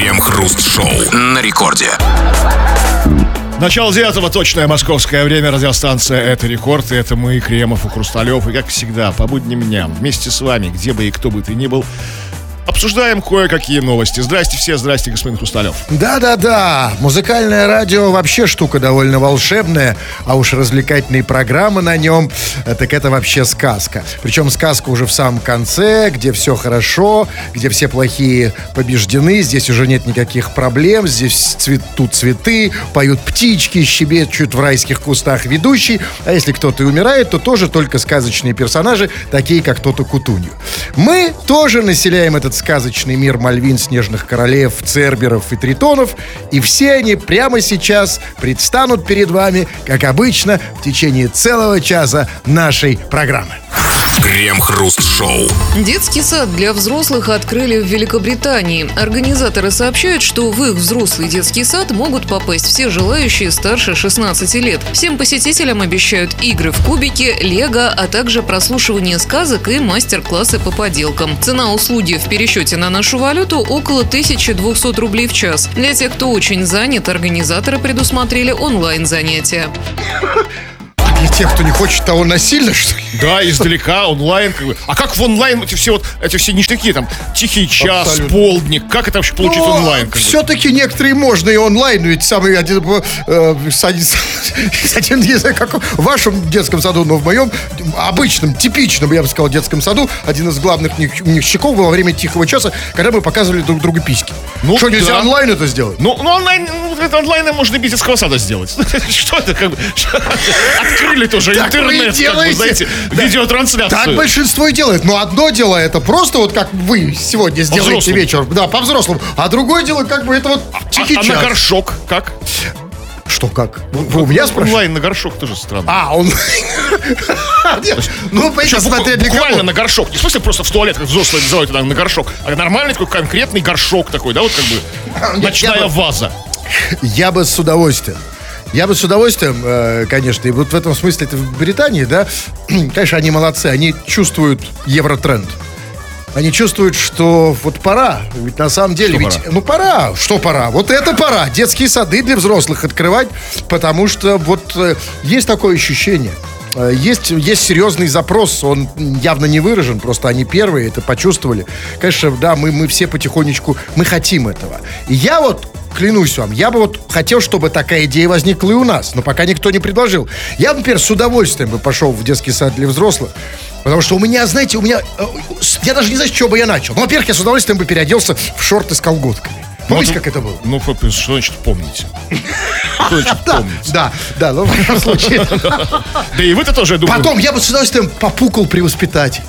Крем-хруст-шоу на рекорде. Начало девятого, точное московское время, радиостанция «Это рекорд», и это мы, Кремов и Хрусталев, и как всегда, по будням дням, вместе с вами, где бы и кто бы ты ни был, обсуждаем кое-какие новости. Здрасте все, здрасте, господин Хрусталев. Да-да-да, музыкальное радио вообще штука довольно волшебная, а уж развлекательные программы на нем, э, так это вообще сказка. Причем сказка уже в самом конце, где все хорошо, где все плохие побеждены, здесь уже нет никаких проблем, здесь цветут цветы, поют птички, щебечут в райских кустах ведущий, а если кто-то и умирает, то тоже только сказочные персонажи, такие как тот Кутунью. Мы тоже населяем этот сказочный мир Мальвин, Снежных Королев, Церберов и Тритонов, и все они прямо сейчас предстанут перед вами, как обычно, в течение целого часа нашей программы. Крем-хруст-шоу. Детский сад для взрослых открыли в Великобритании. Организаторы сообщают, что в их взрослый детский сад могут попасть все желающие старше 16 лет. Всем посетителям обещают игры в кубики, лего, а также прослушивание сказок и мастер-классы по поделкам. Цена услуги в пересчете на нашу валюту около 1200 рублей в час. Для тех, кто очень занят, организаторы предусмотрели онлайн-занятия. Тех, кто не хочет того насильно, что ли? Да, издалека, онлайн. Как бы. А как в онлайн эти все вот, эти все ништяки, там, тихий час, Абсолютно. полдник, как это вообще получить Но онлайн? как бы? Все-таки некоторые можно и онлайн, ведь самый один, э, с один- с один, не знаю, как в вашем детском саду, но в моем обычном, типичном, я бы сказал, детском саду, один из главных ништяков во время тихого часа, когда мы показывали друг другу письки. Ну, Что, нельзя да. онлайн это сделать? Ну, ну онлайн, ну, это онлайном можно и без детского сада сделать. Что это как бы? Открыли тоже Так вы и интернет, как бы, знаете, Да. видеотрансляцию. Так большинство и делает. Но одно дело это просто вот как вы сегодня сделаете вечер. Да, по-взрослому. А другое дело как бы это вот тихий а, а на горшок как? Что как? Вы, вы у меня спрашиваете? Онлайн на горшок тоже странно. А, он... Ну, смотря для буквально на горшок. Не в смысле просто в туалет, как взрослые называют на горшок, а нормальный такой конкретный горшок такой, да, вот как бы ночная ваза. Я бы с удовольствием. Я бы с удовольствием, э, конечно, и вот в этом смысле это в Британии, да, конечно, они молодцы, они чувствуют евротренд. Они чувствуют, что вот пора. Ведь на самом деле, Что ведь, пора? ну пора. Что пора? Вот это пора. Детские сады для взрослых открывать, потому что вот э, есть такое ощущение. Э, Есть, есть серьезный запрос, он явно не выражен, просто они первые это почувствовали. Конечно, да, мы, мы все потихонечку, мы хотим этого. И я вот, клянусь вам, я бы вот хотел, чтобы такая идея возникла и у нас, но пока никто не предложил. Я, например, с удовольствием бы пошел в детский сад для взрослых, потому что у меня, знаете, у меня, э, я даже не знаю, с чего бы я начал. Ну, во-первых, я с удовольствием бы переоделся в шорты с колготками. Помните, Ну, как это было? Ну, что значит помните? Что значит помните? да, да, ну, в любом случае. Да и вы-то тоже, я думаю. Потом я бы с удовольствием попукал при воспитателе.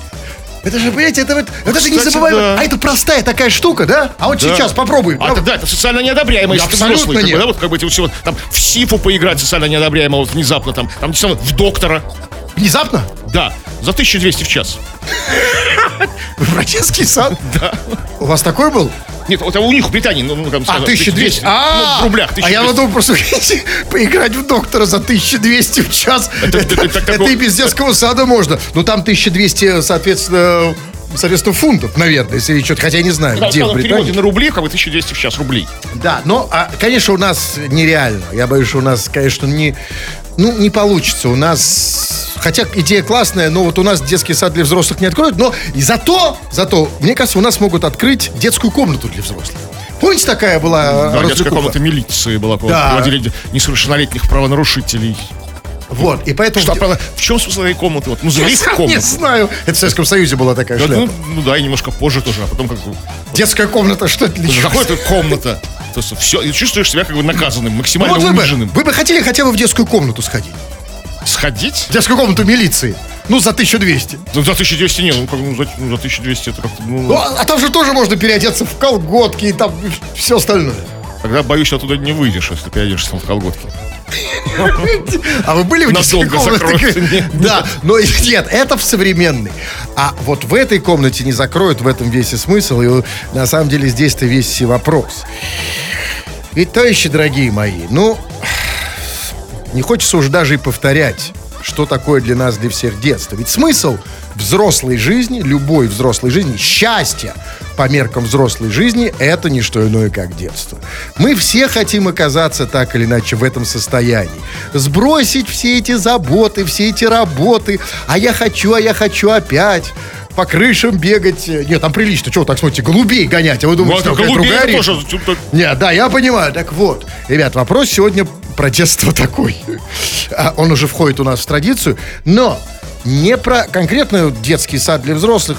Это же, понимаете, это вот, это не кстати, забываем. да. А это простая такая штука, да? А вот Да. сейчас попробуй. А, это, да, это социально неодобряемо, если ты Абсолютно взрослый. как бы, нет. да, вот как бы вот вот, там в сифу поиграть социально неодобряемо, вот внезапно там, там в доктора. Внезапно? Да, за 1200 в час. В детский сад? Да. У вас такой был? Нет, вот у них в Британии, ну, ну, там, А, сказать, 1200. ну, А, в рублях, А я 1200. подумал, просто поиграть в доктора за 1200 в час. Это- Это, это- это это и без детского сада можно. Ну, там 1200, соответственно, соответственно, фунтов, наверное, если что-то, хотя я не знаю, Да, где в Британии. на рубли, как бы 1200 в час рублей. Да, но, а, конечно, у нас нереально. Я боюсь, что у нас, конечно, не, ну, не получится. У нас, хотя идея классная, но вот у нас детский сад для взрослых не откроют, но и зато, зато, мне кажется, у нас могут открыть детскую комнату для взрослых. Помните, такая была Да, детская развлекуха? комната милиции была, Да. приводили несовершеннолетних правонарушителей. Вот, и поэтому... Что, правда, в чем смысл этой комнаты? Вот, ну, Я сам не знаю. Это в Советском Союзе была такая Да, шляпа. ну, ну да, и немножко позже тоже, а потом как Детская комната, что это эта комната. То есть все, и чувствуешь себя как бы наказанным, Ну, максимально вот вы бы, униженным. вы бы хотели хотя бы в детскую комнату сходить? Сходить? В детскую комнату милиции. Ну, за 1200. Ну, за 1200 не, ну, как, ну, за, ну, за 1200 это как-то, ну, Ну, а а там же тоже можно переодеться в колготки и там все остальное. тогда, боюсь, что оттуда не выйдешь, если ты переодешься в колготки. А вы были в детской комнате? Да, но нет, это в современной. А вот в этой комнате не закроют, в этом весь и смысл. И на самом деле здесь-то весь и вопрос. Ведь, товарищи дорогие мои, ну, не хочется уже даже и повторять, что такое для нас, для всех детство. Ведь смысл взрослой жизни, любой взрослой жизни, счастья, по меркам взрослой жизни, это не что иное, как детство. Мы все хотим оказаться так или иначе в этом состоянии. Сбросить все эти заботы, все эти работы. А я хочу, а я хочу опять по крышам бегать. Нет, там прилично. Чего вы так смотрите? Голубей гонять. А вы думаете, Ну, что это какая-то голубей это тоже... тут- Нет, да, я понимаю. Так вот, ребят, вопрос сегодня про детство такой. А, Он уже входит у нас в традицию, но не про конкретно детский сад для взрослых.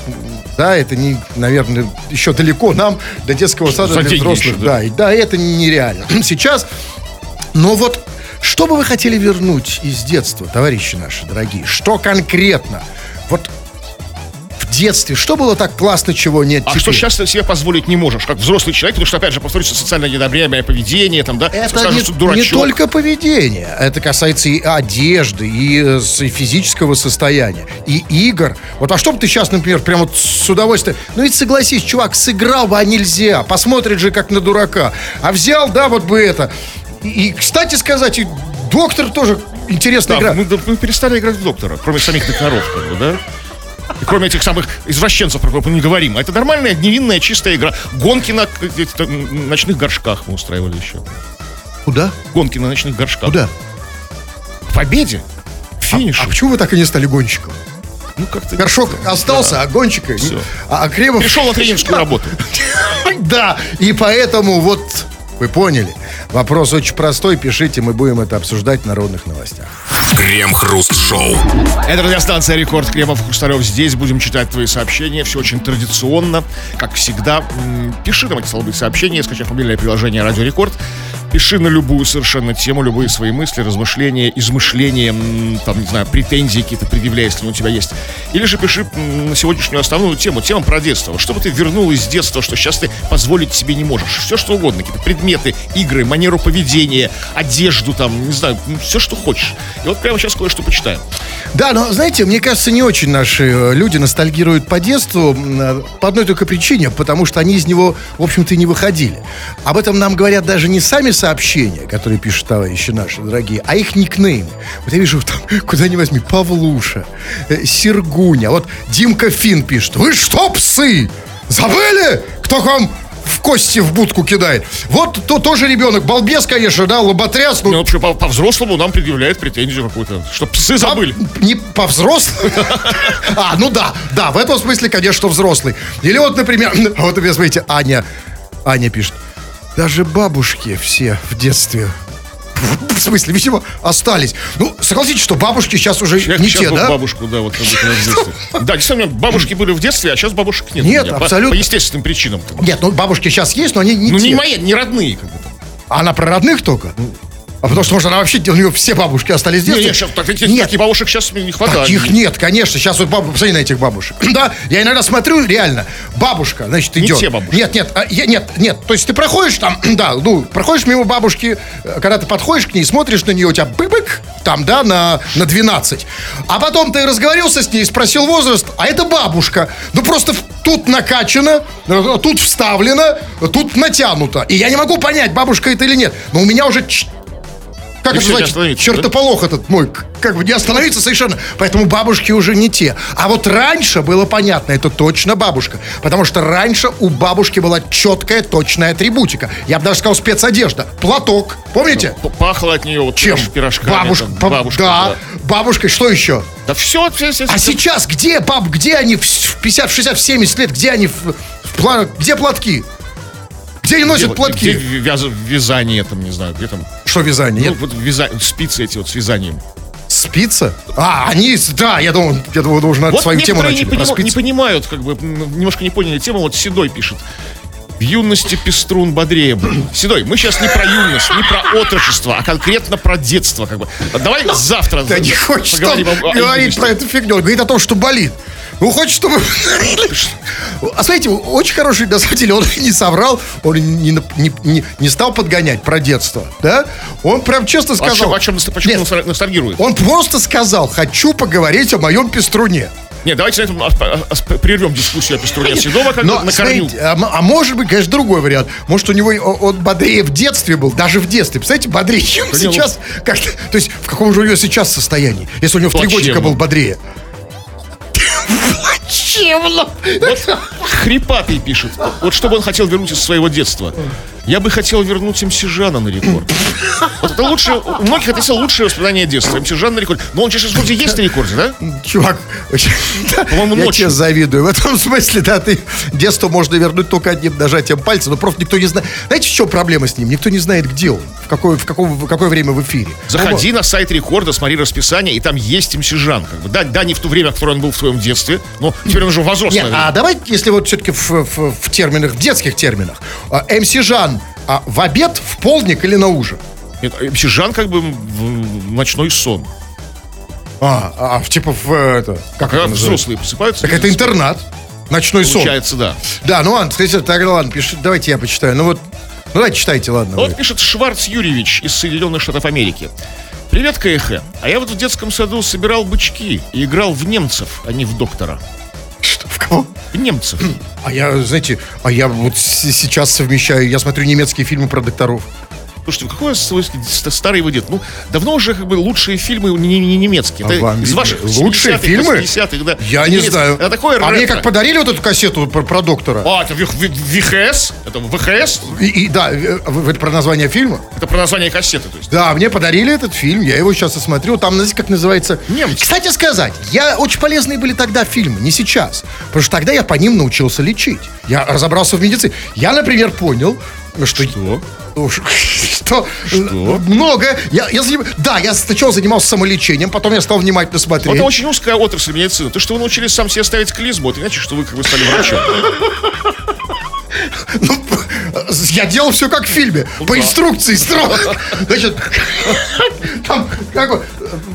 Да, это не, наверное, еще далеко нам до детского сада для взрослых. еще, да. и- да, это нереально. Сейчас, но вот что бы вы хотели вернуть из детства, товарищи наши дорогие? Что конкретно? Вот детстве, что было так классно, чего нет А теперь? что сейчас ты себе позволить не можешь, как взрослый человек, потому что, опять же, повторюсь, социально недобряемое поведение, там, да, Это скажут, не, что дурачок. не только поведение. Это касается и одежды, и, э, и физического состояния, и игр. Вот а что бы ты сейчас, например, прям вот с удовольствием... Ну ведь согласись, чувак, сыграл бы, а нельзя. Посмотрит же, как на дурака. А взял, да, вот бы это. И, и, кстати сказать, и доктор тоже интересная Да, игра. мы, мы перестали играть в доктора, кроме самих докторов, как бы, да? И кроме этих самых извращенцев, про которых мы не говорим. А это нормальная, невинная, чистая игра. Гонки на ночных горшках мы устраивали еще. Куда? Гонки на ночных горшках. Куда? К победе. К финишу. А почему вы так и не стали гонщиком? ну, как-то... Горшок остался, а гонщика... Всё. А, а Кремов... Пришел на тренерскую работу. Да, и поэтому вот вы поняли. Вопрос очень простой. Пишите, мы будем это обсуждать в народных новостях. Крем-хруст-шоу. Это радиостанция «Рекорд» Кремов и Хрусталев. Здесь будем читать твои сообщения. Все очень традиционно, как всегда. Пиши нам эти слабые сообщения, скачав мобильное приложение «Радио Рекорд». Пиши на любую совершенно тему, любые свои мысли, размышления, измышления, там, не знаю, претензии какие-то предъявляй, если у тебя есть. Или же пиши на сегодняшнюю основную тему, тему про детство. Что бы ты вернул из детства, что сейчас ты позволить себе не можешь. Все, что угодно. Какие-то предметы, игры, манеру поведения, одежду, там, не знаю, все, что хочешь. И вот прямо сейчас кое-что почитаем. Да, но знаете, мне кажется, не очень наши э, люди ностальгируют по детству э, по одной только причине, потому что они из него, в общем-то, не выходили. Об этом нам говорят даже не сами сообщения, которые пишут товарищи наши дорогие, а их никнеймы. Вот я вижу там, куда ни возьми, Павлуша, э, Сергуня, вот Димка Фин пишет, вы что, псы, забыли, кто к вам в кости в будку кидает? Вот то, тоже ребенок, балбес, конечно, да, лоботряс, ну, Ну, вообще, по- по-взрослому нам предъявляют претензию какую-то, что псы забыли. А, не по взрослым. А, ну да, да, в этом смысле, конечно, взрослый. Или вот, например, вот смотрите, Аня, Аня пишет, даже бабушки все в детстве в смысле, видимо, остались. Ну, согласитесь, что бабушки сейчас уже Я не сейчас те, да? бабушку, да, вот как в детстве. Да, действительно, бабушки были в детстве, а сейчас бабушек нет. Нет. По- абсолютно. По естественным причинам. Нет, ну бабушки сейчас есть, но они не Ну, те. не мои, не родные. Как бы. А Она про родных только? А потому что, может, она вообще, у нее все бабушки остались в Не, детстве? не, сейчас так, таких, Нет, таких бабушек сейчас не хватает. Таких нет, конечно. Сейчас вот бабу, посмотри на этих бабушек. да, я иногда смотрю, реально, бабушка, значит, Не идет. те бабушки. Нет, нет, а, я- нет, нет. То есть ты проходишь там, да, ну, проходишь мимо бабушки, э, когда ты подходишь к ней, смотришь на нее, у тебя бык-бык, там, да, на, на 12. А потом ты разговорился с ней, спросил возраст, а это бабушка. Ну, просто тут накачано, э, тут вставлено, тут натянуто. И я не могу понять, бабушка это или нет. Но у меня уже как это называется? Чертополох этот мой, как бы не остановиться совершенно. Поэтому бабушки уже не те. А вот раньше было понятно, это точно бабушка. Потому что раньше у бабушки была четкая, точная атрибутика. Я бы даже сказал спецодежда. Платок. Помните? П- Пахло от нее вот Чем? пирож- пирожками. Бабушка. там, ба- бабушка, да. Бабушкой. Что еще? Да все, все, все. А сейчас где, баб, где они в с- в 50, в 60, в 70 лет? Где они? В, в где платки? Где они носят платки? Где вяз- вязание там, не знаю, где там. Что вязание? Ну, вот вяза- спицы эти вот с вязанием. Спица? А, они, да, я думал, я думал, на Вот свою тему начали. не, про понима- не понимают, как бы, немножко не поняли тему. Вот Седой пишет. В юности пеструн бодрее был. Седой, мы сейчас не про юность, не про отрочество, а конкретно про детство. Как бы. А Давай завтра Да не хочет он говорить про эту фигню. Он говорит о том, что болит. Ну, хочет, чтобы... А смотрите, очень хороший, на самом деле, он не соврал, он не, не, не, не стал подгонять про детство, да? Он прям честно О чем, сказал... о чем ностальгирует? почему Нет, носталь- ностальгирует? он просто сказал, хочу поговорить о моем пеструне. Нет, давайте на этом а, а, а, прервем дискуссию о пеструне Седова, как Но, бы на корню. смотрите, а, а может быть, конечно, другой вариант. Может, у него о- он бодрее в детстве был, даже в детстве. Представляете, бодрее, чем ну- сейчас. Как, то есть, в каком же у него сейчас состоянии, если у него в три годика был бодрее? Ну, Вот Хрипатый пишет. Вот что бы он хотел вернуть из своего детства. Я бы хотел вернуть МС Жана на рекорд. Вот это лучшее, у многих это все лучшее воспоминание детства. МС Жан на рекорде. Но он сейчас вроде есть на рекорде, да? Чувак, По-моему, я тебе завидую. В этом смысле, да, ты детство можно вернуть только одним нажатием пальца, но просто никто не знает. Знаете, в чем проблема с ним? Никто не знает, где он, в какое, в каком, в какое время в эфире. Заходи на сайт рекорда, смотри расписание, и там есть МС Жан. Как бы. Да, да, не в то время, в которое он был в твоем детстве, но теперь он уже Нет, взрослый. а давайте, если вот все-таки в, в- в терминах, в детских терминах. А, МС Жан а, в обед, в полдник или на ужин? Нет, МС Жан как бы в- ночной сон. А, а, в- типа в э, это, как Когда это взрослые просыпаются. Так это интернат. Ночной сон. Получается, да. Да, ну ладно, кстати, так, ладно, пиши, давайте я почитаю. Ну вот, ну давайте читайте, ладно. Вот вы. пишет Шварц Юрьевич из Соединенных Штатов Америки. Привет, КХ. А я вот в детском саду собирал бычки и играл в немцев, а не в доктора. Что, в кого? В немцев. А я, знаете, а я вот сейчас совмещаю, я смотрю немецкие фильмы про докторов. Слушайте, какой свой ст- старый вы дед? Ну, давно уже как бы лучшие фильмы не, не немецкие. А Это вам из ваших лучшие 70-х, фильмы? 80-х, да. Я не Немецкие. знаю. Это такое а мне как подарили вот эту кассету про, про доктора. А, это ВХС? Это ВХС? И, и да, э, это про название фильма? Это про название кассеты, то есть. Да, мне подарили этот фильм, я его сейчас осмотрю. Там, знаете, как называется? Немцы. Кстати сказать, я очень полезные были тогда фильмы, не сейчас. Потому что тогда я по ним научился лечить. Я разобрался в медицине. Я, например, понял, что... Что? Ну, ш- Что? Много. Я, я заним- Да, я сначала занимался самолечением, потом я стал внимательно смотреть. это очень узкая отрасль медицины. То, что вы научились сам себе ставить клизму, это значит, что вы как бы стали врачом. Ну, я делал все как в фильме, по инструкции строго. Значит, там, как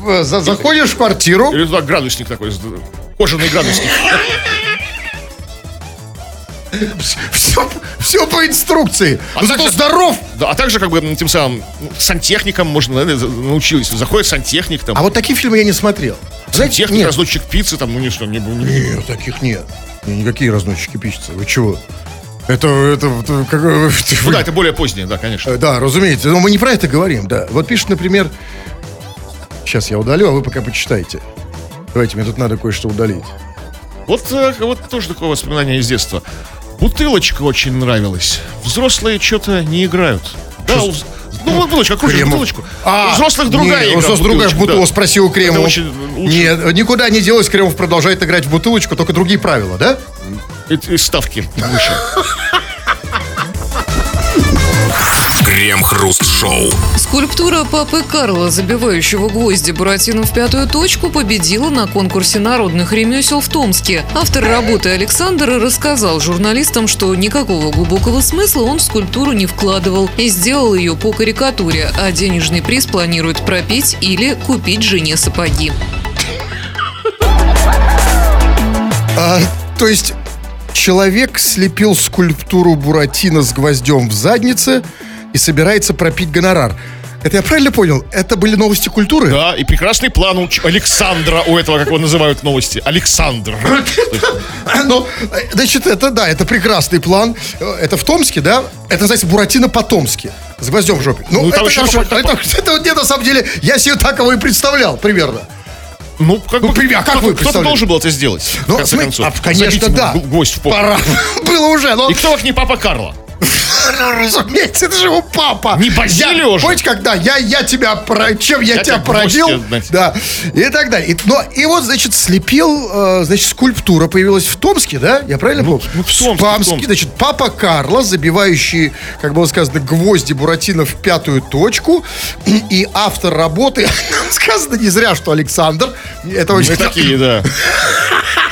э, за- заходишь в квартиру, Или туда градусник такой, кожаный градусник. Все, все по инструкции. А зато также- здоров. Да, а также как бы тем самым ну, сантехником можно, наверное, научились. Заходит сантехник там. А вот такие фильмы я не смотрел. Знаете, Техник, нет, разносчик пиццы, там, ну, не, что, не, не- нет, таких нет. Никакие разносчики пишутся. Вы чего? Это, это, это как, э, Ну да, это более позднее, да, конечно. Э, Да, разумеется. Но мы не про это говорим, да. Вот пишет, например... Сейчас я удалю, а вы пока почитайте. Давайте, мне тут надо кое-что удалить. Вот, э, вот тоже такое воспоминание из детства. Бутылочка очень нравилась. Взрослые что-то не играют. Да, у ну, бутылочка, окружишь Кремов. бутылочку. у взрослых другая не, игра. у взрослых другая в бутылочку, бутылку, да. спроси у Кремова. Очень. Нет, никуда не делось, Кремов продолжает играть в бутылочку, только другие правила, да? И- и ставки выше. Крем-хруст-шоу. Скульптура папы Карла, забивающего гвозди Буратино в пятую точку, победила на конкурсе народных ремесел в Томске. Автор работы Александр рассказал журналистам, что никакого глубокого смысла он в скульптуру не вкладывал и сделал ее по карикатуре, а денежный приз планирует пропить или купить жене сапоги. А, то есть человек слепил скульптуру Буратино с гвоздем в заднице и собирается пропить гонорар. Это я правильно понял? Это были новости культуры? Да, и прекрасный план у Александра, у этого, как его называют в новости. Александр. Ну, значит, это да, это прекрасный план. Это в Томске, да? Это называется Буратино по-томски. С гвоздем в жопе. Ну, Ну, это, еще хорошо. это, это вот мне на самом деле, я себе так его и представлял, примерно. Ну, как Ну, бы, а как кто-то- вы Кто-то представляете? должен был это сделать, в Ну, конце см- концов. а, конечно, Забить да. гвоздь в попу. Пора. Было уже, но... И кто как не папа Карла? Разумеется, это же его папа. Не Базилио Я- же. Помните, когда я, я тебя, про- чем я, Я тебя породил, да, и так далее. И, но, и вот, значит, слепил, э, значит, скульптура появилась в Томске, да? Я правильно помню? ну, в Томске, в Томске. значит, папа Карло, забивающий, как было сказано, гвозди Буратино в пятую точку, и автор работы, сказано не зря, что Александр, это очень... Мы такие, да.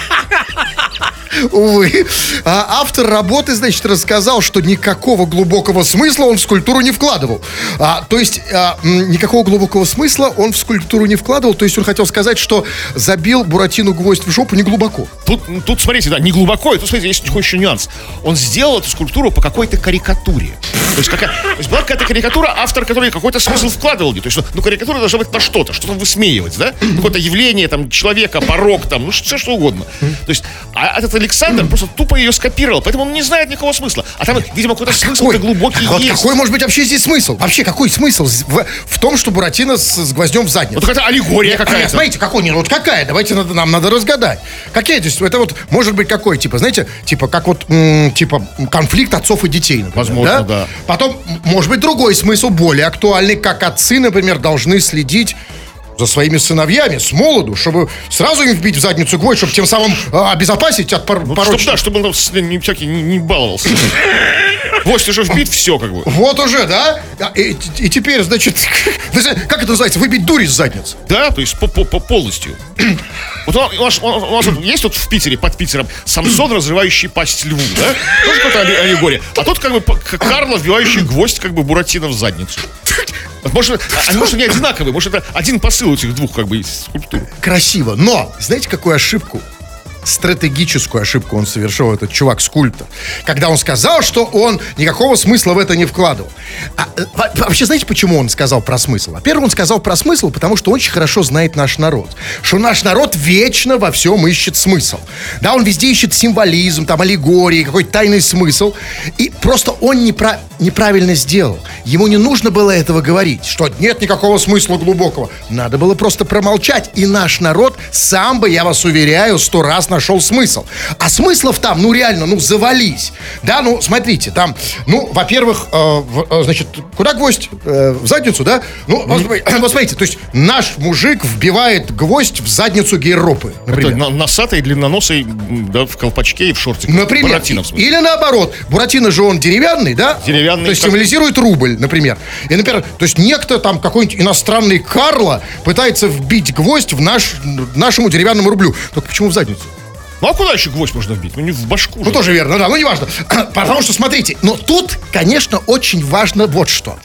Увы. А автор работы, значит, рассказал, что никакого глубокого смысла он в скульптуру не вкладывал. А, то есть а, никакого глубокого смысла он в скульптуру не вкладывал. То есть он хотел сказать, что забил Буратино гвоздь в жопу не глубоко. Тут, тут, смотрите, да, не глубоко, и тут, смотрите, есть еще нюанс. Он сделал эту скульптуру по какой-то карикатуре. То есть, какая, то есть была какая-то карикатура, автор которой какой-то смысл вкладывал. То есть, ну, ну, карикатура должна быть на что-то, что-то высмеивать, да? Какое-то явление, там, человека, порог, там, ну, все что угодно. То есть, а этот Александр просто тупо ее скопировал, поэтому он не знает никакого смысла. А там, видимо, какой-то смысл Какой? глубокий вот есть. какой может быть вообще здесь смысл? Вообще, какой смысл в, в том, что Буратино с, с гвоздем в задницу? Вот какая-то аллегория Нет, какая-то. Смотрите, какой, не, ну вот какая? Давайте надо, нам надо разгадать. Какие здесь? Это вот может быть какой, типа, знаете, типа как вот, м, типа конфликт отцов и детей, например, Возможно, да. Потом, м, может быть, другой смысл, более актуальный, как отцы, например, должны следить за своими сыновьями с молоду, чтобы сразу им вбить в задницу гвоздь, чтобы тем самым а, обезопасить от пор- Ну, порочных чтоб, да, чтобы он там не, всякий не, не баловался. Гвоздь уже вбит, все как бы. Вот уже, да? А, И, и теперь, значит, как это называется? Выбить дурь из задницы. Да, то есть по, по- по- полностью. Вот у нас, у вот есть вот в Питере, под Питером, Самсон, разрывающий пасть льву, да? Тоже какая-то алле- аллегория. А тут как бы по- к- Карло, вбивающий гвоздь как бы Буратино в задницу. Вот, Может, а- они, может, они одинаковые, может, это один посыл у этих двух как бы скульптур. Красиво. Но, знаете, какую ошибку? Стратегическую ошибку он совершил, этот чувак-скульптор. Когда он сказал, что он никакого смысла в это не вкладывал. А, э, во- вообще, знаете, почему он сказал про смысл? Во-первых, он сказал про смысл, потому что очень хорошо знает наш народ. Что наш народ вечно во всем ищет смысл. Да, он везде ищет символизм, там, аллегории, какой-то тайный смысл. И просто он непра- неправильно сделал. Ему не нужно было этого говорить, что нет никакого смысла глубокого. Надо было просто промолчать. И наш народ сам бы, я вас уверяю, сто раз нашел смысл. А смыслов там, ну реально, ну завались. Да, ну смотрите, там, ну, во-первых, э, э, значит, куда гвоздь? Э, в задницу, да? Ну, вот вот смотрите, то есть наш мужик вбивает гвоздь в задницу гейропы, Это например. на- носатый, длинноносый, да, в колпачке и в шортиках. Например. Буратино, в смысле. Или наоборот. Буратино же он деревянный, да? Деревянный, То есть как- символизирует рубль, например. И, например, то есть некто там, какой-нибудь иностранный Карло пытается вбить гвоздь в наш, нашему деревянному рублю. Только почему в задницу? Ну а куда еще гвоздь можно вбить? Ну не в башку Ну, же. тоже верно, да, ну, неважно. Потому что, смотрите, но тут, конечно, очень важно вот что.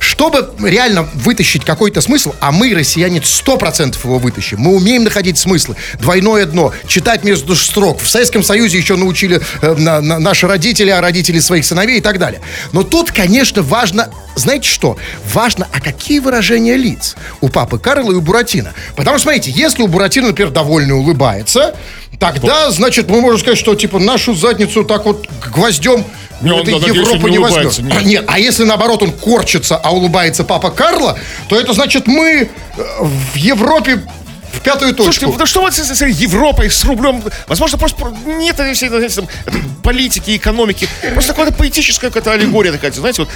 Чтобы реально вытащить какой-то смысл, а мы, россияне, 100% его вытащим. Мы умеем находить смыслы. Двойное дно. Читать между строк. В Советском Союзе еще научили э, на- на- наши родители, а родители своих сыновей и так далее. Но тут, конечно, важно, знаете что? Важно, а какие выражения лиц у папы Карла и у Буратино. Потому что, смотрите, если у Буратино, например, довольно улыбается, тогда, значит, мы можем сказать, что, типа, нашу задницу так вот гвоздем Не, он, надеюсь, Европа не не возьмет. нет. Нет, а если наоборот он корчится, а улыбается папа Карла, то это значит мы э, в Европе в пятую Слушайте, точку. да что вот с, с Европой, с рублем? Возможно, просто про- нет всей там, политики, экономики. Просто какая-то поэтическая какая-то аллегория такая, знаете, вот,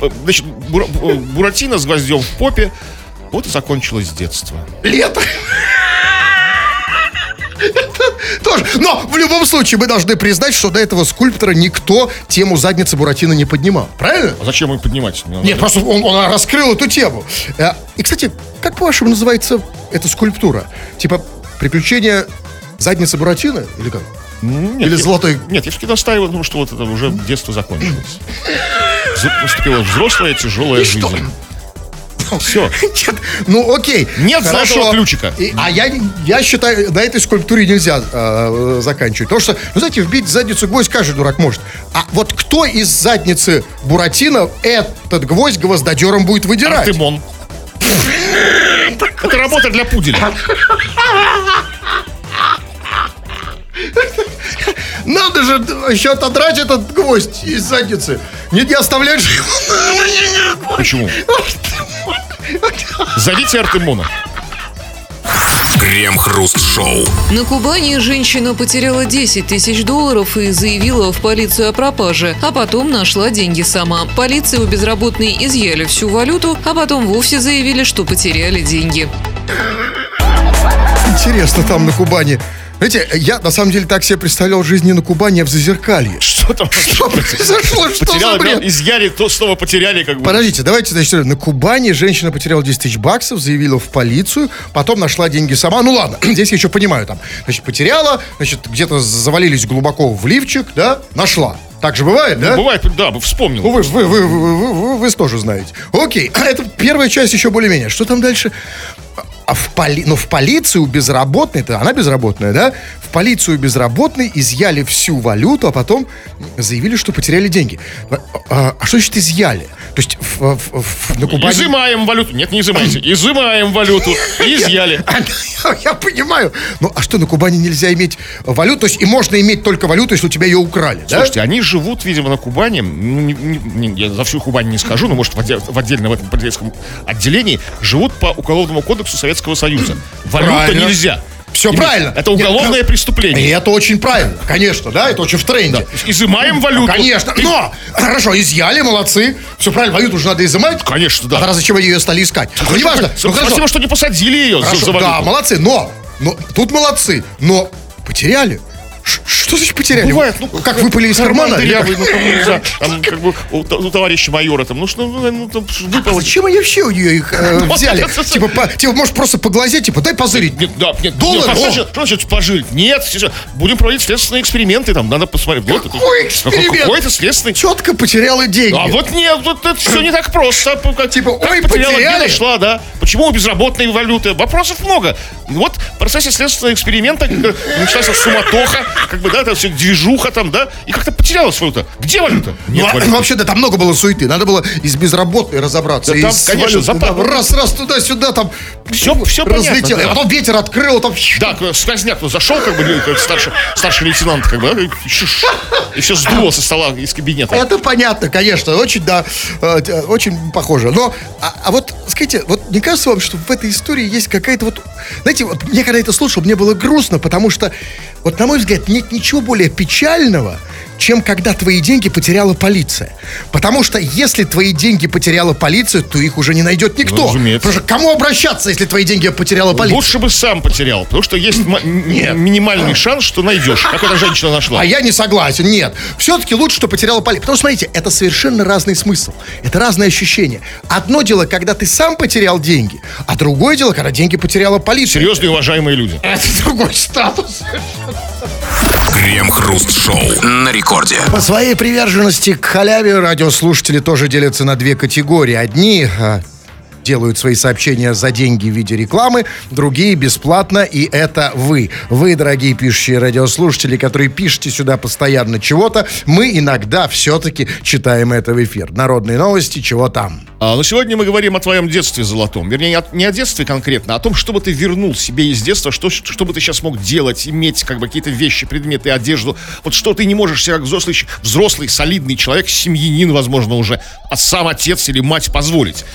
ск- значит, э, Буратино с гвоздем в попе. Вот и закончилось детство. Лето. Тоже. Но в любом случае мы должны признать, что до этого скульптора никто тему задницы Буратино не поднимал. Правильно? А зачем им поднимать? Ну, Нет, просто он, он раскрыл эту тему. Э, И, кстати, как по-вашему называется эта скульптура? Типа приключения задницы Буратино? Или как? нет, Или я- золотой... Нет, я все-таки настаиваю, потому что вот это уже детство закончилось. Наступила взрослая тяжелая что? жизнь. Все. Нет, ну окей. Нет Хорошо. золотого ключика. И- а я, я считаю, на этой скульптуре нельзя э, заканчивать. Потому что, ну знаете, вбить в задницу гвоздь каждый дурак может. А вот кто из задницы Буратино этот гвоздь гвоздодером будет выдирать? Артемон. Это работа для пуделя. Надо же еще отодрать этот гвоздь из задницы. Не, не оставлять же его. Почему? Зовите Артемона. Крем-хруст-шоу. На Кубани женщина потеряла 10 тысяч долларов и заявила в полицию о пропаже, а потом нашла деньги сама. Полиция у безработной изъяли всю валюту, а потом вовсе заявили, что потеряли деньги. Интересно там на Кубани. Знаете, я на самом деле так себе представлял жизнь не на Кубани, а в Зазеркалье. Что там? Что произошло? Что Потеряла, за бред? изъяли, то снова потеряли, как бы. Подождите, давайте, значит, на Кубани женщина потеряла 10 тысяч баксов, заявила в полицию, потом нашла деньги сама. Ну ладно, здесь я еще понимаю там. Значит, потеряла, значит, где-то завалились глубоко в лифчик, да, нашла. Так же бывает, да? Бывает, да, вспомнил. Ну, вы, вы, вы, вы, вы, вы, вы тоже знаете. Окей, это первая часть еще более-менее. Что там дальше? А в поли... Ну, в полицию безработной-то, она безработная, да? В полицию безработной изъяли всю валюту, а потом заявили, что потеряли деньги. А, а- а что значит изъяли? То есть в- в- в- на Кубани... Изымаем валюту. Нет, не изымайте. Изымаем валюту. Изъяли. Я, я понимаю. Ну, а что, на Кубани нельзя иметь валюту? То есть и можно иметь только валюту, если у тебя ее украли, да? Слушайте, они живут, видимо, на Кубани. Ну, не- не- не- я за всю Кубань не скажу, но, может, в, отде- в отдельно в этом полицейском отделении живут по Уголовному кодексу Советского Союза. Валюта Правильно. нельзя. Все Именно. правильно. Это уголовное Нет, преступление. И это очень правильно, конечно, да, это очень в тренде. Изымаем валюту. Конечно, но, хорошо, изъяли, молодцы. Все правильно, валюту уже надо изымать. Конечно, да. А тогда зачем они ее стали искать? Ну, неважно. Ну, Спасибо, хорошо, что не посадили ее за, хорошо, за валюту. да, молодцы, но, но, тут молодцы, но потеряли. Что значит потеряли? Бывает, ну, как выпали из карман кармана? дырявый, ну, там, там, как бы, у, товарища майора, там, ну, что, ну, там, А выпало. зачем они вообще у нее их э, взяли? Типа, по- типа, может, просто поглазеть, типа, дай позырить. Нет, да, нет, Доллар, нет, а что значит- пожить? Нет, будем проводить следственные эксперименты, там, надо посмотреть. Какой эксперимент? Какой-то следственный. Четко потеряла деньги. А вот нет, вот это все не так просто. Как, Типа, ой, потеряла, нашла, да? Почему у безработной валюты? Вопросов много. Вот в процессе следственного эксперимента бы, началась суматоха, как бы, да, это все движуха там, да, и как-то потерялась валюта. Где валюта? Ну, Нет а, валюты. вообще, да, там много было суеты. Надо было из безработной разобраться. Да там, конечно, валюты, запа- да, раз, раз, туда-сюда, там Всё- всё понятно, разлетело. да. А потом ветер открыл, там... Да, сквозняк ну, зашел, как бы, как старший, старший лейтенант, как бы, да, и все сдуло со стола из кабинета. Это понятно, конечно, очень, да, э, э, очень похоже. Но, а, а вот, скажите, вот не кажется вам, что в этой истории есть какая-то вот... Знаете, вот мне когда это слушал, мне было грустно, потому что, вот на мой взгляд, нет ничего более печального, чем когда твои деньги потеряла полиция. Потому что если твои деньги потеряла полиция, то их уже не найдет никто. Ну, разумеется. Потому что кому обращаться, если твои деньги потеряла полиция? Лучше бы сам потерял, потому что есть м- минимальный шанс, что найдешь, как эта женщина нашла. А я не согласен, нет. Все-таки лучше, что потеряла полиция. Потому что, смотрите, это совершенно разный смысл. Это разное ощущение. Одно дело, когда ты сам потерял деньги, а другое дело, когда деньги потеряла полиция. Серьезные уважаемые люди. Это другой статус. Крем-хруст-шоу на рекорде. По своей приверженности к халяве радиослушатели тоже делятся на две категории. Одни а, делают свои сообщения за деньги в виде рекламы, другие бесплатно, и это вы. Вы, дорогие пишущие радиослушатели, которые пишете сюда постоянно чего-то, мы иногда все-таки читаем это в эфир. Народные новости, чего там. А, но сегодня мы говорим о твоем детстве золотом. Вернее, не о, не о детстве конкретно, а о том, что бы ты вернул себе из детства, что, что бы ты сейчас мог делать, иметь как бы какие-то вещи, предметы, одежду. Вот что ты не можешь себе как взрослый, взрослый солидный человек, семьянин, возможно, уже, а сам отец или мать позволить.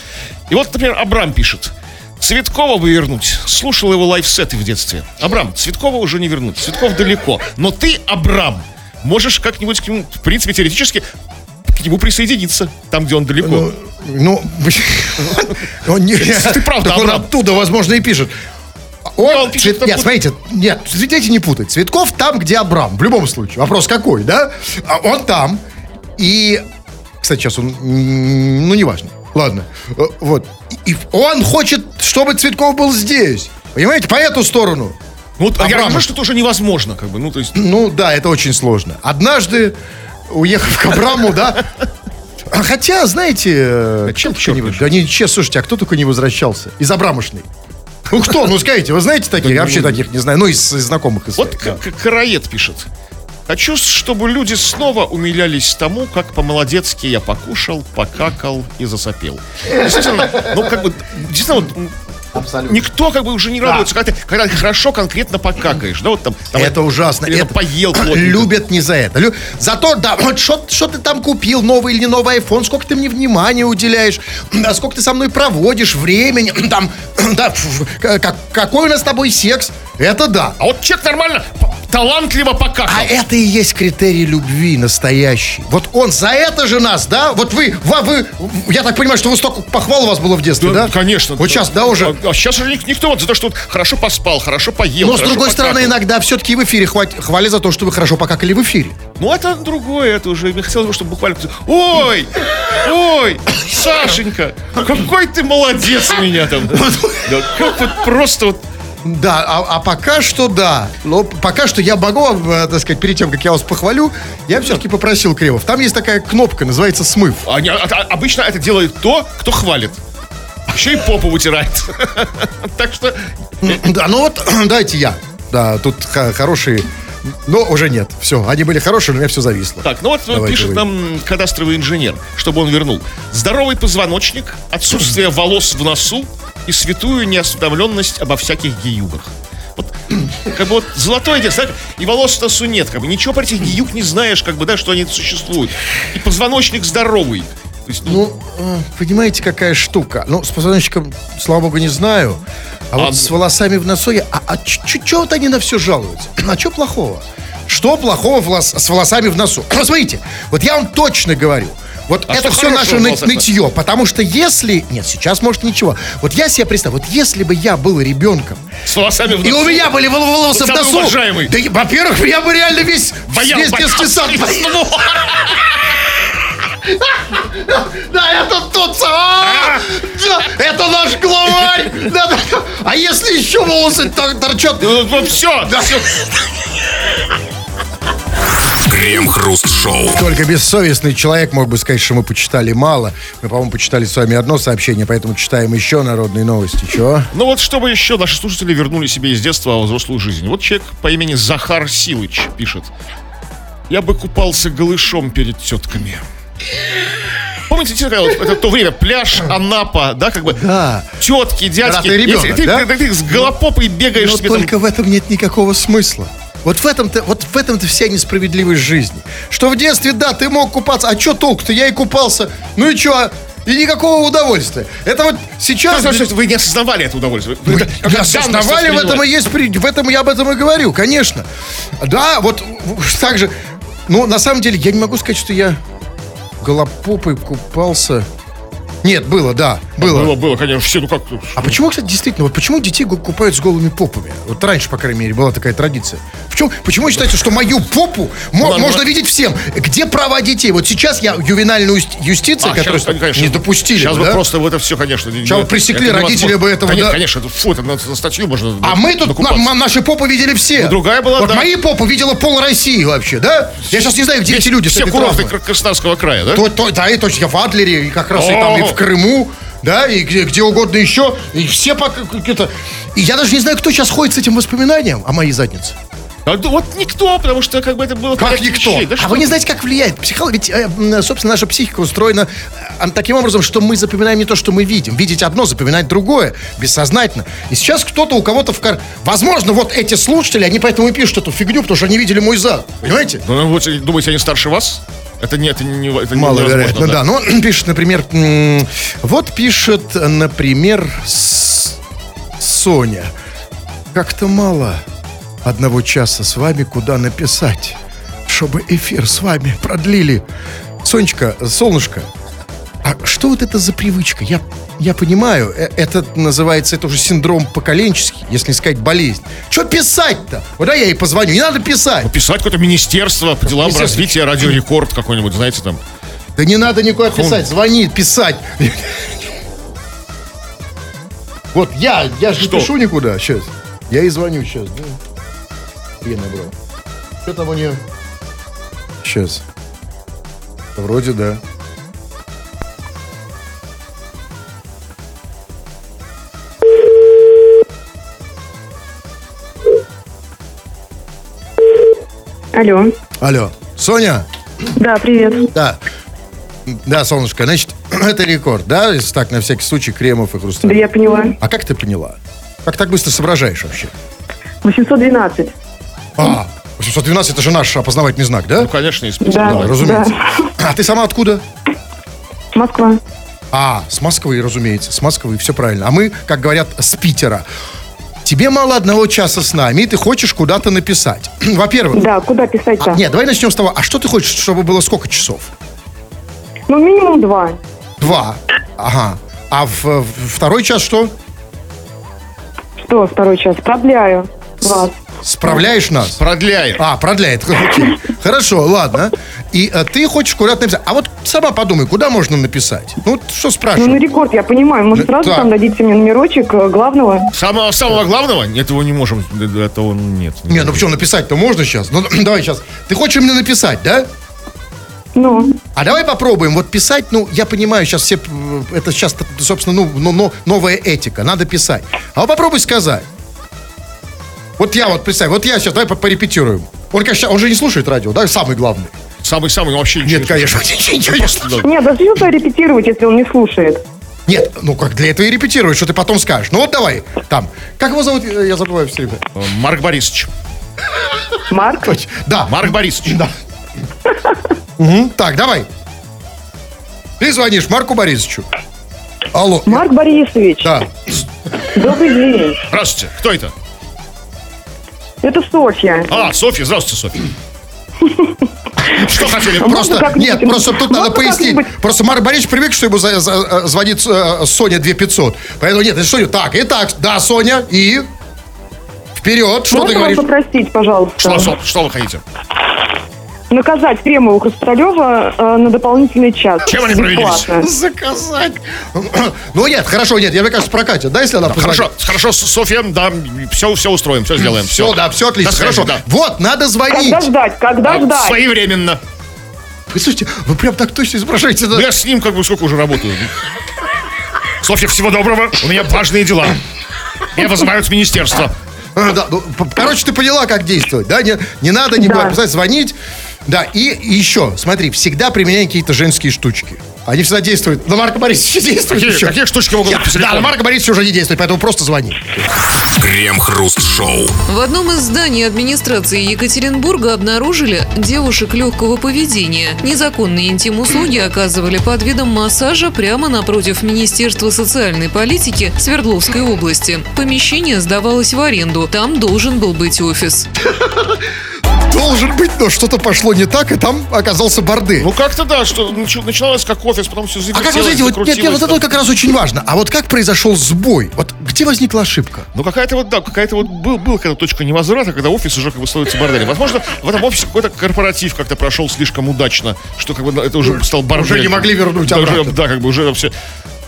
И вот, например, Абрам пишет. Цветкова бы вернуть. Слушал его лайфсеты в детстве. Абрам, Цветкова уже не вернуть. Цветков далеко. Но ты, Абрам, можешь как-нибудь в принципе, теоретически, к нему присоединиться, там, где он далеко. Ну, он не... Ты правда, Так он оттуда, возможно, и пишет. Он, он пишет Цвет- Нет, смотрите, нет, дайте не путать. Цветков там, где Абрам. В любом случае. Вопрос какой, да? А Он там. И, кстати, сейчас он, ну, неважно. Ладно. Э, Вот. И он хочет, чтобы Цветков был здесь. Понимаете, по эту сторону. Ну, вот, я Абрама. вижу, что это уже невозможно, как бы, ну, то есть... Ну, да, это очень сложно. Однажды, уехав к Абраму, да, а хотя, знаете, э, чем черт не- да не, че, слушайте, а кто только не возвращался? Из Абрамошной. Ну кто? Ну скажите, вы знаете таких? Я вообще таких не знаю. Ну, из, из знакомых. Из Вот да. Караед пишет. Хочу, чтобы люди снова умилялись тому, как по-молодецки я покушал, покакал и засопел. Действительно, ну, как бы, действительно, вот, м, никто как бы уже не радуется, когда, ты, когда ты хорошо конкретно покакаешь, да, вот там. там Это ужасно. или Это поел плотненько. Любят не за это. Лю- Зато, да, вот что ты там купил, новый или не новый iPhone, сколько ты мне внимания уделяешь, да, сколько ты со мной проводишь времени, там, да, как, какой у нас с тобой секс, это да. А вот человек нормально, талантливо покакал. А это и есть критерий любви настоящий. Вот он за это же нас, да? Вот вы, ва- вы, я так понимаю, что вы столько похвал у вас было в детстве, да? Конечно. Вот сейчас, да, уже. А, сейчас уже ник- никто вот за то, что вот хорошо поспал, хорошо поел. Но с другой стороны, покакал. иногда все-таки в эфире хват- хвалят за то, что вы хорошо покакали в эфире. Ну, это другое, это уже, мне хотелось бы, чтобы буквально... Ой, ой, Сашенька, какой ты молодец у меня там. Да, как вот просто вот... Да, а, а пока что да. Но пока что я могу, э, так сказать, перед тем, как я вас похвалю, я все-таки попросил Кремов. Там есть такая кнопка, называется «Смыв». а а- а- обычно это делает то, кто хвалит. Еще и попу вытирает. Так что... Да, ну вот, дайте я. Да, тут хорошие Но уже нет. Все, они были хорошие, но у меня все зависло. Так, ну вот Давайте пишет вы. нам кадастровый инженер, чтобы он вернул. Здоровый позвоночник, отсутствие волос в носу и святую неосведомленность обо всяких геюгах. Вот, как бы вот золотое детство, да, и волос носу нет, как бы ничего про этих геюг не знаешь, как бы, да, что они существуют. И позвоночник здоровый. Есть, ну, Ну, э, понимаете, какая штука? Ну, с позвоночником, слава богу, не знаю. А, вот А, с волосами в носу я... А, чего вот они на все жалуются? А что плохого? Что плохого волос- с волосами в носу? Вот смотрите, вот я вам точно говорю. Вот А это все наше ны- нытье. Потому что если... Нет, сейчас, может, ничего. Вот я себе представляю, вот если бы я был ребенком, с волосами в и носу. у меня были вол- волосы Вот в самый носу. уважаемый. Да, и, во-первых, я бы реально весь, Боял, весь детский сад... Да, это тот самый. Да, это наш главарь. Да. А если еще волосы тор- торчат? Ну, вот все, да, Крем-хруст-шоу. Только бессовестный человек мог бы сказать, что мы почитали мало. Мы, по-моему, почитали с вами одно сообщение, поэтому читаем еще народные новости. Чего? Ну вот, чтобы еще наши слушатели вернули себе из детства взрослую жизнь. Вот человек по имени Захар Силыч пишет. Я бы купался голышом перед тетками. Помните, вот это то время, пляж, Анапа, да, как бы Да. тетки, дядьки. Когда ты ребенок, И ты, да? ты- ты с голопопой бегаешь Но себе там. только в этом нет никакого смысла. Вот в этом-то, вот в этом-то вся несправедливость жизни. Что в детстве, да, ты мог купаться, а что толку-то? Я и купался. Ну и что? И никакого удовольствия. Это вот сейчас... Что, что, Вы не осознавали это удовольствие. Вы Мы это осознавали, в этом и есть, в этом я об этом и говорю, конечно. Да, вот так же. Ну, на самом деле, я не могу сказать, что я голопопой купался. Нет, было, да, было. Было, было, конечно, все, ну как... А почему, кстати, действительно, вот почему детей купают с голыми попами? Вот раньше, по крайней мере, была такая традиция. Почему, почему считаете, что мою попу мо- Ладно, можно видеть всем? Где права детей? Вот сейчас я ювенальную юст- юстицию, А, которую щас, конечно, не допустили, Сейчас бы, бы да? просто в это все, конечно. Сейчас бы пресекли, родители бы этого, Конечно, да? конечно, это, фу, это на, на статью можно... А мы тут, на- наши попы видели все. Ну, другая была, Вот да. мои попы видела пол России вообще, да? Я сейчас не знаю, где эти люди Все курорты Краснодарского края, да? То, то- да, и точно, я в Адлере, и как раз и там, и в! Крыму, да, и где, где угодно еще. И все пока это... И я даже не знаю, кто сейчас ходит с этим воспоминанием о моей заднице. А, вот никто, потому что как бы это было... Как никто. вещей. Да а что вы не знаете, как влияет психология? Ведь, э, собственно, наша психика устроена э, таким образом, что мы запоминаем не то, что мы видим. Видеть одно, запоминать другое, бессознательно. И сейчас кто-то у кого-то в кар... Возможно, вот эти слушатели, они поэтому и пишут эту фигню, потому что они видели мой зад. Понимаете? Ну, вот, думаете, они старше вас? Это не, это не, это Маловероятно, невозможно, да. Ну, он пишет, например, вот пишет, например, С- Соня. Как-то мало одного часа с вами, куда написать, чтобы эфир с вами продлили. Сонечка, солнышко, а что вот это за привычка? Я, я понимаю, э- это называется, это уже синдром поколенческий, если не сказать болезнь. Что писать-то? Вот да я ей позвоню, не надо писать. Писать какое-то министерство по делам развития, радиорекорд какой-нибудь, знаете, там. Да не надо никуда писать, звонит, писать. Вот я, я же не пишу никуда сейчас. Я и звоню сейчас. Я набрал. Что там у нее? Сейчас. Вроде да. Алло. Алло. Соня? Да, привет. Да. Да, солнышко, значит, это рекорд, да? Если так, на всякий случай, Кремов и Да Хрусталев. я поняла. А как ты поняла? Как так быстро соображаешь вообще? 812. А, 812 это же наш опознавательный знак, да? Ну, конечно, из Да, Да, разумеется. А ты сама откуда? Москва. А, с Москвы, разумеется, с Москвы, все правильно. А мы, как говорят, с Питера. Тебе мало одного часа с нами, и ты хочешь куда-то написать. Во-первых, Да, куда писать-то? а, нет, давай начнем с того, а что ты хочешь, чтобы было сколько часов? Ну, минимум два. Два. Ага. А в, в второй час что? Что, второй час? Продляю вас. Справляешь нас? Продляет. А, продляет. Окей. Хорошо, ладно. И э, ты хочешь куда-то написать. А вот сама подумай, куда можно написать? Ну, вот что Ну, на спрашивать? рекорд, я понимаю. Может, Да, сразу там дадите мне номерочек э, главного? Самого, самого главного? Этого не можем. Этого нет. Не, ну почему написать-то можно сейчас? Ну, давай сейчас. Ты хочешь именно написать, да? Ну, А давай попробуем. Вот писать, ну, я понимаю, сейчас все, э, это сейчас, собственно, ну, но- новая этика. Надо писать. А вот попробуй сказать. Вот я вот, представь, вот я сейчас, давай по- порепетируем. Он, конечно, он же не слушает радио, да, самый главный. Самый-самый, вообще ничего Нет, не конечно, ничего не да. Нет, зачем то репетировать, если он не слушает? Нет, ну как для этого и репетируешь, что ты потом скажешь. Ну вот давай, там. Как его зовут? Я забываю все время. Э, Марк Борисович. Марк? Да. Марк Борисович. Да. Так, давай. Ты звонишь Марку Борисовичу. Алло. Марк Борисович, Да. добрый день. Здравствуйте. Кто это? Это Софья. А, Софья. Здравствуйте, Софья. Что хотели? Можно Просто, нет, просто тут надо пояснить. Просто Марк Борисович привык, что ему за- за- звонит э, Соня 2500. Поэтому нет, это что? Так, итак, да, Соня, и... Вперед, что ты говоришь? попросить, пожалуйста, Что, что, что вы хотите? Наказать Кремову Хрусталева э, на дополнительный час. Чем они провинились? Заказать. Ну нет, хорошо, нет, я мне кажется, прокатит. Да, если она позвонит? Хорошо, хорошо, С- Софья, да, все, все устроим, все сделаем. Все, да, все отлично. Связи, Хорошо. да. Вот, надо звонить. Когда ждать? Когда А, ждать? Своевременно. Вы слушайте, вы прям так точно изображаете. да? Ну, я с ним как бы сколько уже работаю. Софья, всего доброго. У меня важные дела. Меня вызывают в министерство. А, да, ну, короче, ты поняла, как действовать, да? Не, не надо не Да. писать, звонить. Да, и, и еще, смотри, всегда применяй какие-то женские штучки. Они всегда действуют. На Марка Борисовича действуют Какие, еще. какие штучки могут быть Да, на? Марка Борисовича уже не действует, поэтому просто звони. Крем-хруст-шоу. В одном из зданий администрации Екатеринбурга обнаружили девушек легкого поведения. Незаконные интим-услуги оказывали под видом массажа прямо напротив Министерства социальной политики Свердловской области. Помещение сдавалось в аренду. Там должен был быть офис. Должен быть, но что-то пошло не так, и там оказался бордель. Ну как-то да, что нач- начиналось как офис, потом все а завертелось, как вы знаете, вот, нет, нет, вот это вот как раз очень важно. А вот как произошел сбой? Вот где возникла ошибка? Ну какая-то вот, да, какая-то вот был, был какая-то точка невозврата, когда офис уже как бы становится борделем. Возможно, в этом офисе какой-то корпоратив как-то прошел слишком удачно, что как бы ну, это уже стал бордель. Уже не могли вернуть да, уже, обратно. да, как бы уже все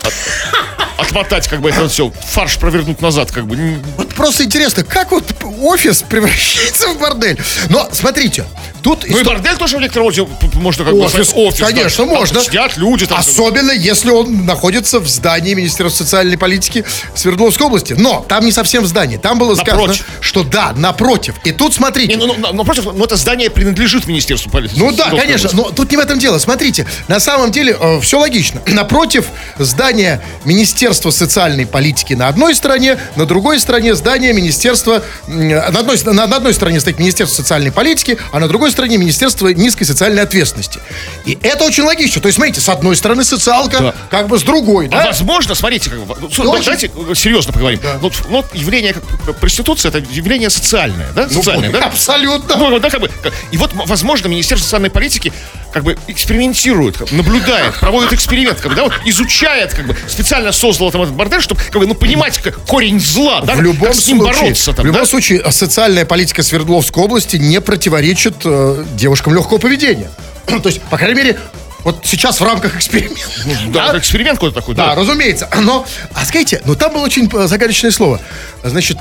отмотать, как бы это все, фарш провернуть назад, как бы. Вот просто интересно, как вот офис превращается в бордель? Но смотрите, тут... Ну и бордель тоже в некотором роде можно как бы Офис, назвать офис. да. конечно, Там можно. Сидят люди там. Особенно, если он находится в здании Министерства социальной политики Свердловской области. Но там не совсем в здании. Там было сказано, Напротив. что да, напротив. И тут смотрите. Не, ну, ну, напротив, ну, это здание принадлежит Министерству политики. Ну да, конечно, области. но тут не в этом дело. Смотрите, на самом деле все логично. Напротив здания Министерства социальной политики на одной стороне, на другой стороне здание Министерства... м, На одной, на, на одной стороне стоит Министерство социальной политики, а на другой стороне Министерство низкой социальной ответственности. И это очень логично. То есть, смотрите, с одной стороны социалка, Да. как бы с другой, А да? возможно, смотрите, как бы, ну, очень- давайте э, серьезно поговорим. Вот, ну, явление как проституция это явление социальное, да? Социальное, да? Абсолютно. Ну, да, как бы, и вот, возможно, Министерство социальной политики как бы экспериментирует, наблюдает, проводит эксперимент, как бы, да, вот изучает, как бы, специально создал там этот бордель, чтобы, как бы, ну, понимать как, корень зла, да, в любом как с ним случае, бороться там, в любом да? случае, социальная политика Свердловской области не противоречит э, девушкам легкого поведения. То есть, по крайней мере, вот сейчас в рамках эксперимента. Да, это эксперимент какой-то такой, Да, да. разумеется. Но, а скажите, ну там было очень э, загадочное слово. Значит,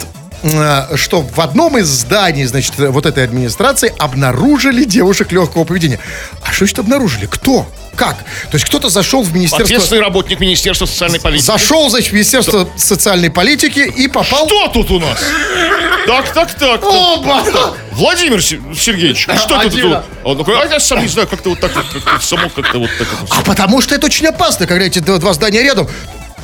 что в одном из зданий, значит, э, вот этой администрации обнаружили девушек легкого поведения. А что значит обнаружили? Кто? Как? То есть кто-то зашел в министерство... Ответственный работник Министерства социальной политики. Зашел, значит, в Министерство социальной политики и попал... Что тут у нас? Так, так, так. Оба! Владимир Се- Сергеевич, что Один. тут? Он такой, а я сам не знаю, как-то вот так вот, как-то само как-то вот так вот. А потому что это очень опасно, когда эти два здания рядом.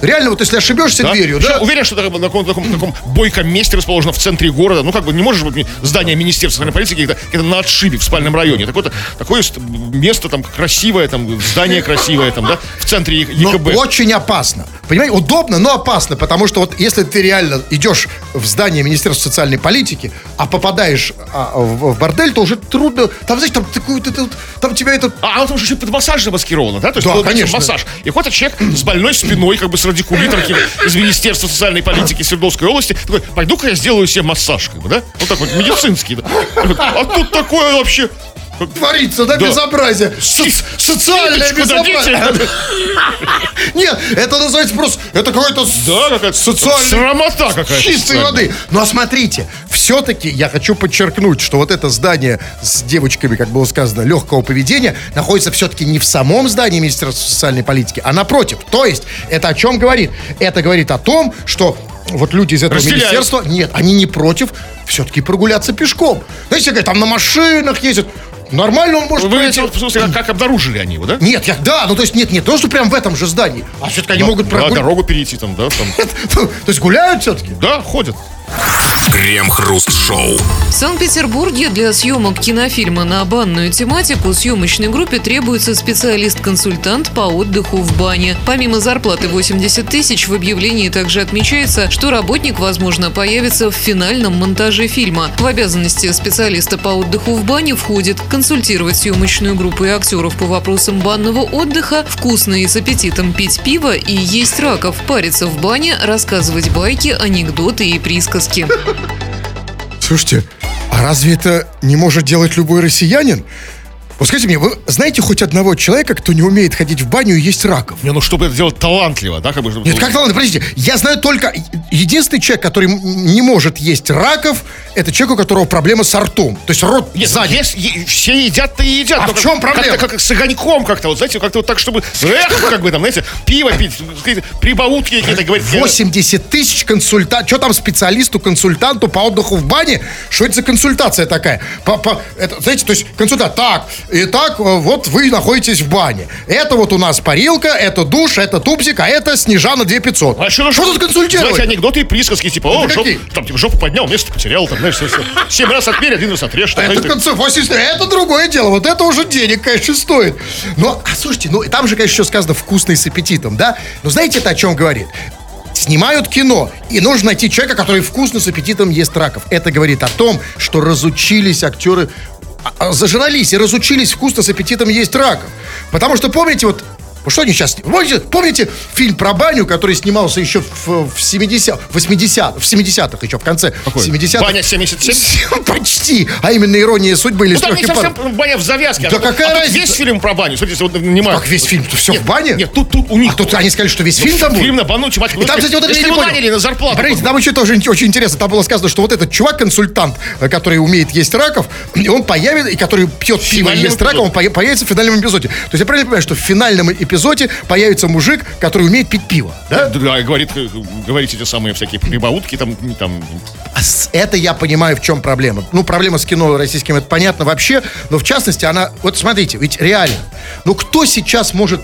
Реально, вот если ошибешься Да? дверью, Причем да? Уверен, что на каком-то таком, таком бойком месте расположено в центре города. Ну, как бы не можешь быть здание Министерства социальной политики где-то, где-то на отшибе в спальном районе. Такое, такое ст- место там красивое, там здание красивое, там, да, в центре Е- Но ЕКБ. очень опасно. Понимаете, удобно, но опасно, потому что вот если ты реально идешь в здание Министерства социальной политики, а попадаешь а, в, в бордель, то уже трудно. Там, знаешь, там вот это вот, там тебя этот. А, а там же еще под массаж замаскировано, да? То есть Да, конечно. массаж. И ходит человек с больной спиной, как бы с радикулитом таким, из Министерства социальной политики Свердловской области. Такой, пойду-ка я сделаю себе массаж, как бы, да? Вот так вот, медицинский. да. А тут такое вообще... Творится, да, Да. безобразие. Сис- Социальное безобразие. Нет, это называется просто, это какой-то Да, какая-то социальный срамота какая-то. чистой социальная. воды. Но смотрите, все-таки я хочу подчеркнуть, что вот это здание с девочками, как было сказано, легкого поведения, находится все-таки не в самом здании Министерства социальной политики, а напротив. То есть, это о чем говорит? Это говорит о том, что вот люди из этого Разделяют. министерства, нет, они не против все-таки прогуляться пешком. Знаете, как там на машинах ездят. Нормально он может Вы пройти. в смысле, как, как обнаружили они его, да? Нет, я, да, ну то есть нет, не то, что прям в этом же здании, а все-таки они могут Да, прогулять. дорогу перейти там, да? Там. То есть гуляют все-таки? Да, ходят. Крем-хруст-шоу. В Санкт-Петербурге для съемок кинофильма на банную тематику съемочной группе требуется специалист-консультант по отдыху в бане. Помимо зарплаты 80 тысяч, в объявлении также отмечается, что работник, возможно, появится в финальном монтаже фильма. В обязанности специалиста по отдыху в бане входит консультировать съемочную группу и актеров по вопросам банного отдыха, вкусно и с аппетитом пить пиво и есть раков, париться в бане, рассказывать байки, анекдоты и присказки. Слушайте, а разве это не может делать любой россиянин? Вот скажите мне, вы знаете хоть одного человека, кто не умеет ходить в баню и есть раков? Не, ну чтобы это делать талантливо, да, как бы. чтобы- Нет, как ладно, подождите. Я знаю только единственный человек, который не может есть раков, это человек, у которого проблема с ртом. То есть рот Нет, сзади. есть- е- все едят-то и едят. А в чем проблема? Как-то как с огоньком как-то, вот знаете, как-то вот так, чтобы, эх, как бы там, знаете, пиво пить, прибаутки какие-то говорить. я- 80 тысяч консультант. Что там специалисту, консультанту по отдыху в бане? Что это за консультация такая? По, по- это, знаете, то есть консультант. Так, итак, э, вот вы находитесь в бане. Это вот у нас парилка, это душ, это тубзик, а это Снежана 2500. А что, Что тут консультировать? Знаете, анекдоты и присказки, типа, о, Это жоп- там, типа, жопу поднял, место потерял, там, знаешь, все, все. Семь раз отмерь, один раз отрежь. там, Это, знаете, конце- 80, это другое дело. Вот это уже денег, конечно, стоит. Но, а слушайте, ну там же, конечно, еще сказано вкусно и с аппетитом, да? Но знаете, это о чем говорит? Снимают кино, и нужно найти человека, который вкусно с аппетитом ест раков. Это говорит о том, что разучились актеры, а, а, зажрались и разучились вкусно с аппетитом есть раков. Потому что, помните, вот что они сейчас... Помните, помните фильм про баню, который снимался еще в, в 70 80 в 70-х еще, в конце 70-х? Баня 77? Почти. А именно «Ирония судьбы» или Ну, там не «С легким совсем паром». баня в завязке. Да а какая а разница? весь фильм про баню. Смотрите, вот внимание. Как весь фильм? Тут все Нет, в бане? Нет, тут, тут у них... А тут они сказали, что весь фильм там будет? Фильм на бану, тематику. И там, кстати, вот это Если его наняли на зарплату. Смотрите, там еще тоже очень интересно. Там было сказано, что вот этот чувак-консультант, э, который умеет есть раков, и он появится, и который пьет пиво и ест раков, он появится в финальном эпизоде. То есть я правильно понимаю, что в финальном эпизоде появится мужик, который умеет пить пиво, да? Да, и говорит, э, говорит эти самые всякие прибаутки, там, там, А Это я понимаю, в чем проблема. Ну, проблема с кино российским, это понятно вообще, но в частности она... Вот смотрите, ведь реально, ну кто сейчас может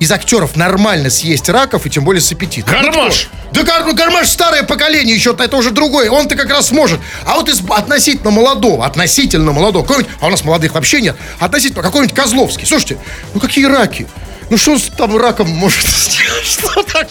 из актеров нормально съесть раков, и тем более с аппетитом? Ну, Гармаш! Да Гар- ну, Гармаш старое поколение еще, это уже другое. Он-то как раз сможет. А вот из относительно молодого, относительно молодого, а у нас молодых вообще нет, относительно какой-нибудь Козловский. Слушайте, ну какие раки? Ну что он с- там раком может сделать? Что так?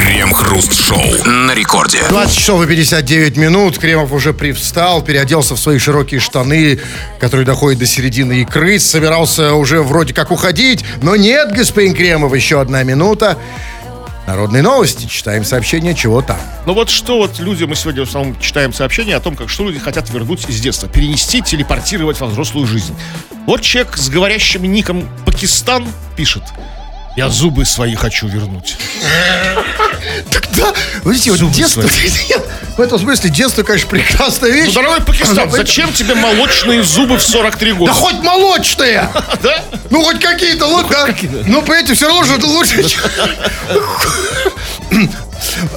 Крем-хруст-шоу. На рекорде. 20 часов и 59 минут. Кремов уже привстал, переоделся в свои широкие штаны, которые доходят до середины икры. Собирался уже вроде как уходить. Но нет, господин Кремов, еще одна минута. Народные новости. Читаем сообщение, чего там. Ну вот что вот люди, мы сегодня в основном читаем сообщения о том, как что люди хотят вернуть из детства, перенести, телепортировать во взрослую жизнь. Вот человек с говорящим ником Пакистан пишет. Я зубы свои хочу вернуть. Тогда, видите, вот детство... В этом смысле детство, конечно, прекрасная вещь. Ну, дорогой Пакистан, зачем тебе молочные зубы в 43 года? Да хоть молочные! Да? Ну, хоть какие-то лучше. да? Ну, понимаете, все равно же это лучше.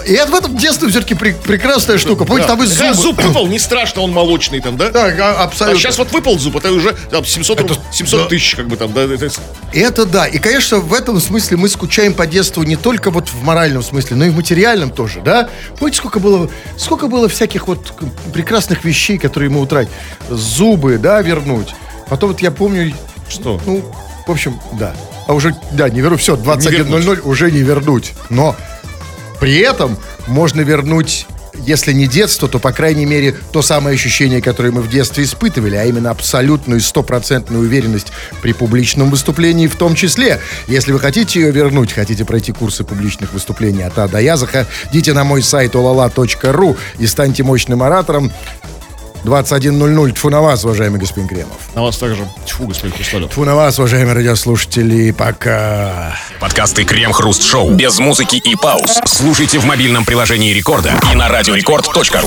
И это в этом детстве все-таки прекрасная штука. Помните, там и Когда зубы. зуб выпал, не страшно, он молочный там, да? Да, а- А абсолютно. сейчас вот выпал зуб, это уже там, 700, руб- 700 тысяч, как бы там, да? это- Это да. И, конечно, в этом смысле мы скучаем по детству не только вот в моральном смысле, но и в материальном тоже, да? Помните, сколько было, сколько было всяких вот прекрасных вещей, которые мы утратили? Зубы, да, вернуть. Потом вот я помню... Что? Ну, в общем, да. А уже, да, не верну. Все, 21.00 уже не вернуть. Но при этом можно вернуть если не детство, то, по крайней мере, то самое ощущение, которое мы в детстве испытывали, а именно абсолютную стопроцентную уверенность при публичном выступлении в том числе. Если вы хотите ее вернуть, хотите пройти курсы публичных выступлений от А до Я, заходите на мой сайт olala.ru и станьте мощным оратором. 21.00. Тьфу на вас, уважаемый господин Кремов. На вас также. Тьфу, господин Хрусталев. Тьфу на вас, уважаемые радиослушатели. Пока. Подкасты Крем-хруст-шоу. Без музыки и пауз. Слушайте в мобильном приложении Рекорда и на радиорекорд.ру.